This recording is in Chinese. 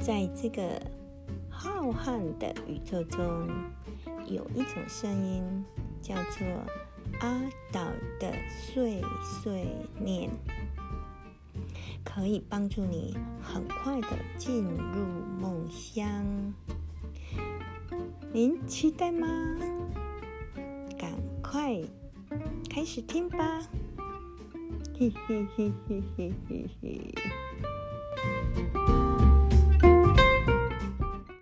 在这个浩瀚的宇宙中有一种声音叫做阿岛的碎碎念。可以帮助你很快的进入梦乡。您期待吗？赶快开始听吧。嘿嘿嘿嘿嘿嘿嘿。